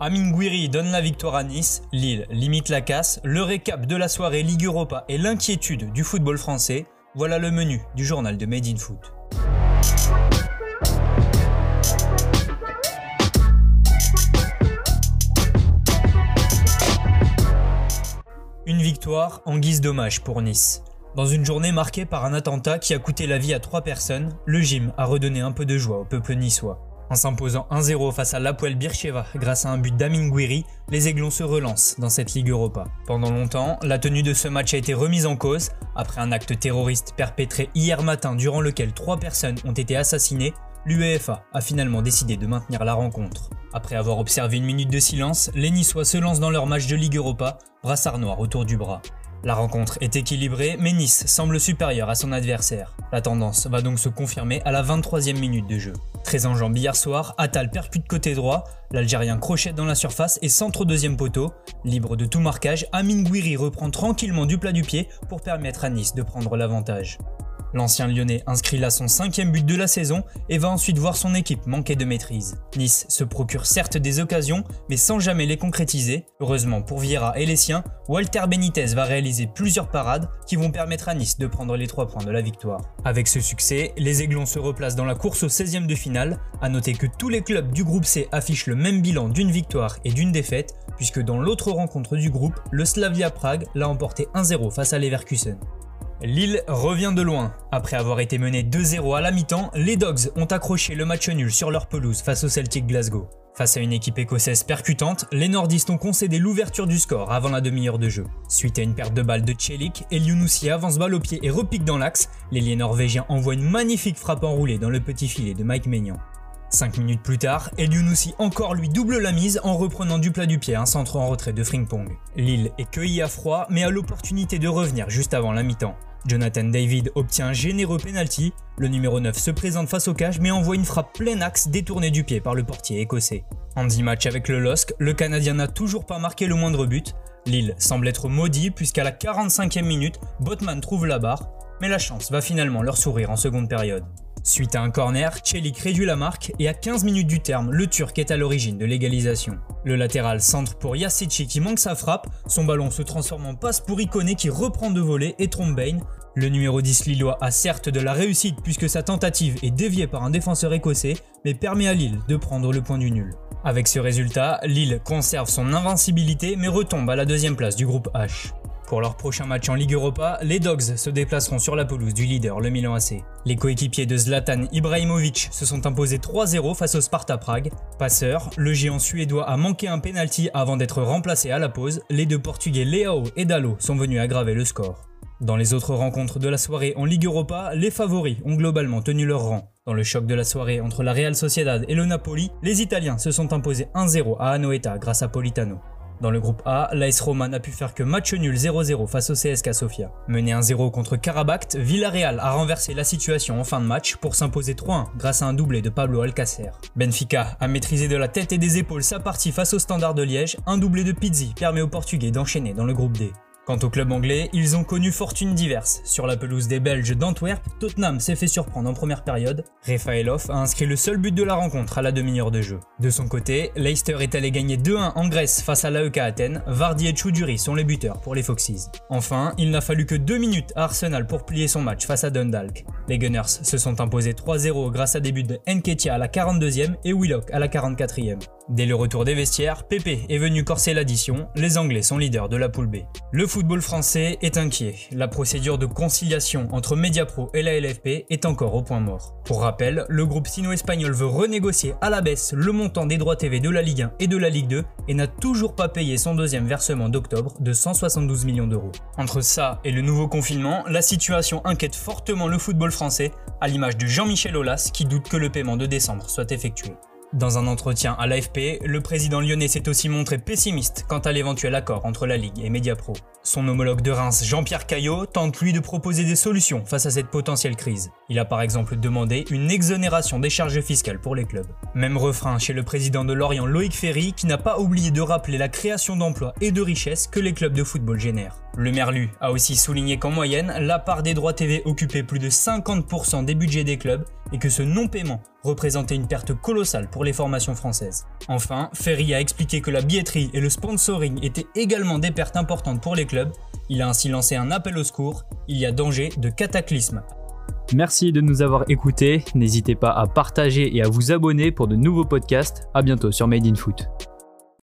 Amin Gouiri donne la victoire à Nice, Lille limite la casse, le récap de la soirée Ligue Europa et l'inquiétude du football français, voilà le menu du journal de Made in Foot. Une victoire en guise d'hommage pour Nice. Dans une journée marquée par un attentat qui a coûté la vie à trois personnes, le gym a redonné un peu de joie au peuple niçois. En s'imposant 1-0 face à l'Apoel Bircheva grâce à un but d'Amin Gouiri, les Aiglons se relancent dans cette Ligue Europa. Pendant longtemps, la tenue de ce match a été remise en cause après un acte terroriste perpétré hier matin durant lequel trois personnes ont été assassinées. L'UEFA a finalement décidé de maintenir la rencontre. Après avoir observé une minute de silence, les Niçois se lancent dans leur match de Ligue Europa, brassard noir autour du bras. La rencontre est équilibrée, mais Nice semble supérieur à son adversaire. La tendance va donc se confirmer à la 23e minute de jeu. Très en hier soir, Attal percute côté droit, l'Algérien crochette dans la surface et centre au deuxième poteau. Libre de tout marquage, Amin Gouiri reprend tranquillement du plat du pied pour permettre à Nice de prendre l'avantage. L'ancien lyonnais inscrit là son cinquième but de la saison et va ensuite voir son équipe manquer de maîtrise. Nice se procure certes des occasions, mais sans jamais les concrétiser. Heureusement pour Vieira et les siens, Walter Benitez va réaliser plusieurs parades qui vont permettre à Nice de prendre les trois points de la victoire. Avec ce succès, les Aiglons se replacent dans la course au 16e de finale. À noter que tous les clubs du groupe C affichent le même bilan d'une victoire et d'une défaite, puisque dans l'autre rencontre du groupe, le Slavia Prague l'a emporté 1-0 face à Leverkusen. Lille revient de loin. Après avoir été mené 2-0 à la mi-temps, les Dogs ont accroché le match nul sur leur pelouse face au Celtic Glasgow. Face à une équipe écossaise percutante, les nordistes ont concédé l'ouverture du score avant la demi-heure de jeu. Suite à une perte de balle de Celik, Eliounousi avance balle au pied et repique dans l'axe, l'ailier norvégien envoie une magnifique frappe enroulée dans le petit filet de Mike Maignan. 5 minutes plus tard, Eliounousi encore lui double la mise en reprenant du plat du pied un centre en retrait de Frimpong. Lille est cueilli à froid mais a l'opportunité de revenir juste avant la mi-temps. Jonathan David obtient un généreux penalty, le numéro 9 se présente face au cage mais envoie une frappe plein axe détournée du pied par le portier écossais. En 10 matchs avec le LOSC, le Canadien n'a toujours pas marqué le moindre but. Lille semble être maudit puisqu'à la 45e minute, Botman trouve la barre, mais la chance va finalement leur sourire en seconde période. Suite à un corner, Celik réduit la marque et à 15 minutes du terme, le Turc est à l'origine de l'égalisation. Le latéral centre pour Yassici qui manque sa frappe, son ballon se transforme en passe pour Iconé qui reprend de voler et trompe Bain. Le numéro 10 lillois a certes de la réussite puisque sa tentative est déviée par un défenseur écossais, mais permet à Lille de prendre le point du nul. Avec ce résultat, Lille conserve son invincibilité mais retombe à la deuxième place du groupe H. Pour leur prochain match en Ligue Europa, les Dogs se déplaceront sur la pelouse du leader, le Milan AC. Les coéquipiers de Zlatan Ibrahimovic se sont imposés 3-0 face au Sparta Prague. Passeur, le géant suédois a manqué un penalty avant d'être remplacé à la pause. Les deux Portugais Leao et Dallo sont venus aggraver le score. Dans les autres rencontres de la soirée en Ligue Europa, les favoris ont globalement tenu leur rang. Dans le choc de la soirée entre la Real Sociedad et le Napoli, les Italiens se sont imposés 1-0 à Anoeta grâce à Politano. Dans le groupe A, l'AS Roma n'a pu faire que match nul 0-0 face au CSK Sofia. Mené 1-0 contre Karabakh, Villarreal a renversé la situation en fin de match pour s'imposer 3-1 grâce à un doublé de Pablo Alcacer. Benfica a maîtrisé de la tête et des épaules sa partie face au Standard de Liège, un doublé de Pizzi permet aux Portugais d'enchaîner dans le groupe D. Quant au club anglais, ils ont connu fortune diverse. Sur la pelouse des Belges d'Antwerp, Tottenham s'est fait surprendre en première période. Rafaelov a inscrit le seul but de la rencontre à la demi-heure de jeu. De son côté, Leicester est allé gagner 2-1 en Grèce face à l'AEK Athènes. Vardy et Choudhury sont les buteurs pour les Foxes. Enfin, il n'a fallu que 2 minutes à Arsenal pour plier son match face à Dundalk. Les Gunners se sont imposés 3-0 grâce à des buts de Nketiah à la 42e et Willock à la 44e. Dès le retour des vestiaires, Pepe est venu corser l'addition, les Anglais sont leaders de la poule B. Le football français est inquiet, la procédure de conciliation entre Mediapro et la LFP est encore au point mort. Pour rappel, le groupe sino-espagnol veut renégocier à la baisse le montant des droits TV de la Ligue 1 et de la Ligue 2 et n'a toujours pas payé son deuxième versement d'octobre de 172 millions d'euros. Entre ça et le nouveau confinement, la situation inquiète fortement le football français, à l'image de Jean-Michel Aulas qui doute que le paiement de décembre soit effectué. Dans un entretien à l'AFP, le président lyonnais s'est aussi montré pessimiste quant à l'éventuel accord entre la Ligue et Mediapro. Son homologue de Reims, Jean-Pierre Caillot, tente lui de proposer des solutions face à cette potentielle crise. Il a par exemple demandé une exonération des charges fiscales pour les clubs. Même refrain chez le président de Lorient, Loïc Ferry, qui n'a pas oublié de rappeler la création d'emplois et de richesses que les clubs de football génèrent. Le Merlu a aussi souligné qu'en moyenne, la part des droits TV occupait plus de 50% des budgets des clubs et que ce non-paiement représentait une perte colossale pour les formations françaises. Enfin, Ferry a expliqué que la billetterie et le sponsoring étaient également des pertes importantes pour les clubs. Il a ainsi lancé un appel au secours. Il y a danger de cataclysme. Merci de nous avoir écoutés. N'hésitez pas à partager et à vous abonner pour de nouveaux podcasts. À bientôt sur Made in Foot.